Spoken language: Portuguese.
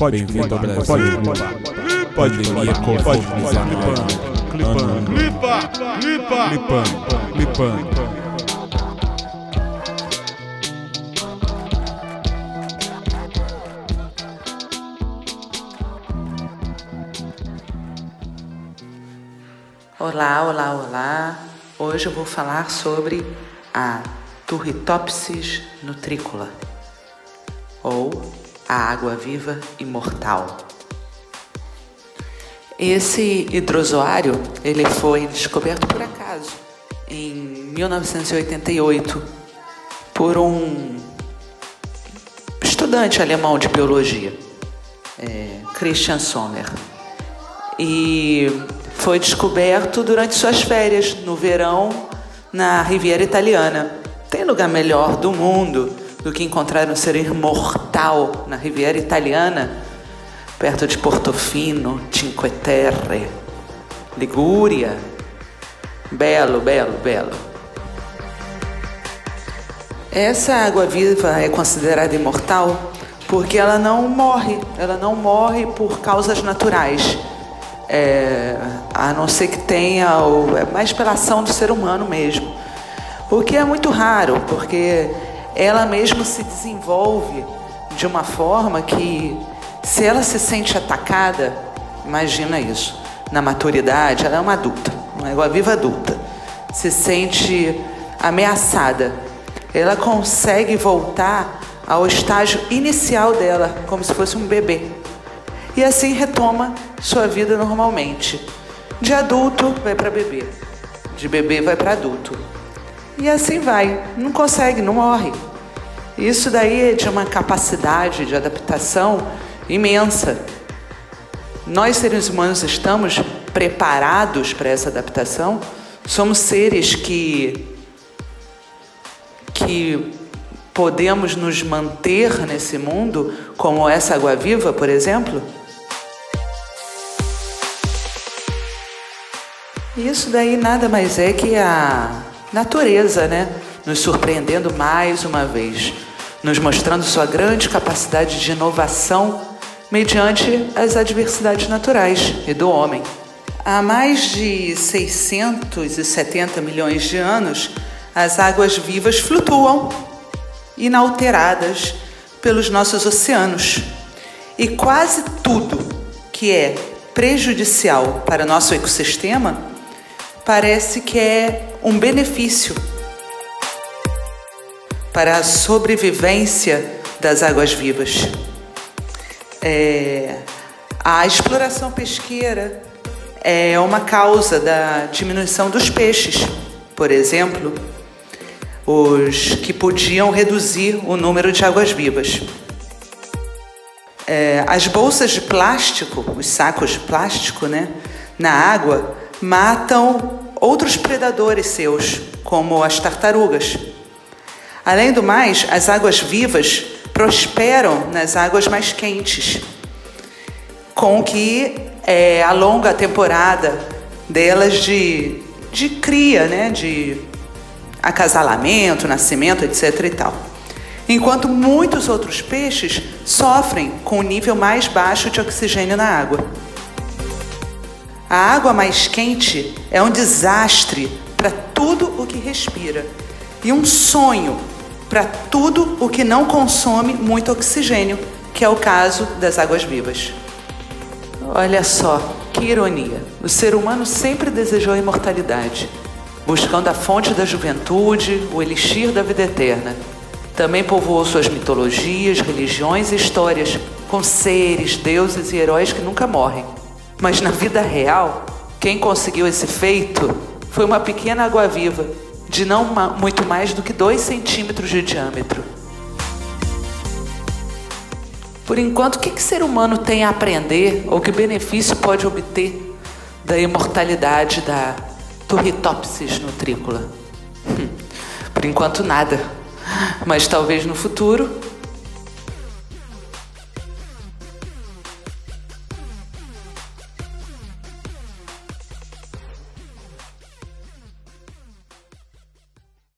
Pode vir ao Brasil. Pode Pode Pandemia Covid-19. Clipando. Lipa! Lipa! Clipando. Clipando. Olá, olá, olá. Hoje eu vou falar sobre a Turritopsis nutrícola ou a água viva imortal. Esse hidrozoário ele foi descoberto por acaso em 1988 por um estudante alemão de biologia, é, Christian Sommer, e foi descoberto durante suas férias no verão na Riviera Italiana. Tem lugar melhor do mundo do que encontrar um ser imortal na Riviera Italiana, perto de Portofino, Cinque Terre, Ligúria. Belo, belo, belo. Essa água viva é considerada imortal porque ela não morre, ela não morre por causas naturais. É, a não ser que tenha, ou é mais pela ação do ser humano mesmo. O que é muito raro, porque ela mesmo se desenvolve de uma forma que, se ela se sente atacada, imagina isso, na maturidade, ela é uma adulta, uma viva adulta, se sente ameaçada, ela consegue voltar ao estágio inicial dela, como se fosse um bebê. E assim retoma sua vida normalmente. De adulto vai para bebê, de bebê vai para adulto. E assim vai, não consegue, não morre. Isso daí é de uma capacidade de adaptação imensa. Nós, seres humanos, estamos preparados para essa adaptação? Somos seres que, que podemos nos manter nesse mundo, como essa água viva, por exemplo? Isso daí nada mais é que a natureza, né? Nos surpreendendo mais uma vez, nos mostrando sua grande capacidade de inovação mediante as adversidades naturais e do homem. Há mais de 670 milhões de anos, as águas vivas flutuam, inalteradas pelos nossos oceanos. E quase tudo que é prejudicial para nosso ecossistema parece que é um benefício para a sobrevivência das águas vivas. É, a exploração pesqueira é uma causa da diminuição dos peixes, por exemplo, os que podiam reduzir o número de águas vivas. É, as bolsas de plástico, os sacos de plástico, né, na água, matam outros predadores seus, como as tartarugas. Além do mais, as águas vivas prosperam nas águas mais quentes, com que é, alonga a temporada delas de, de cria, né, de acasalamento, nascimento, etc. e tal. Enquanto muitos outros peixes sofrem com o nível mais baixo de oxigênio na água. A água mais quente é um desastre para tudo o que respira e um sonho para tudo o que não consome muito oxigênio, que é o caso das águas vivas. Olha só, que ironia. O ser humano sempre desejou a imortalidade, buscando a fonte da juventude, o elixir da vida eterna. Também povoou suas mitologias, religiões e histórias com seres, deuses e heróis que nunca morrem. Mas na vida real, quem conseguiu esse feito foi uma pequena água-viva, de não muito mais do que dois centímetros de diâmetro. Por enquanto, o que, que ser humano tem a aprender ou que benefício pode obter da imortalidade da Turritopsis nutrícola? Hum, por enquanto, nada. Mas talvez no futuro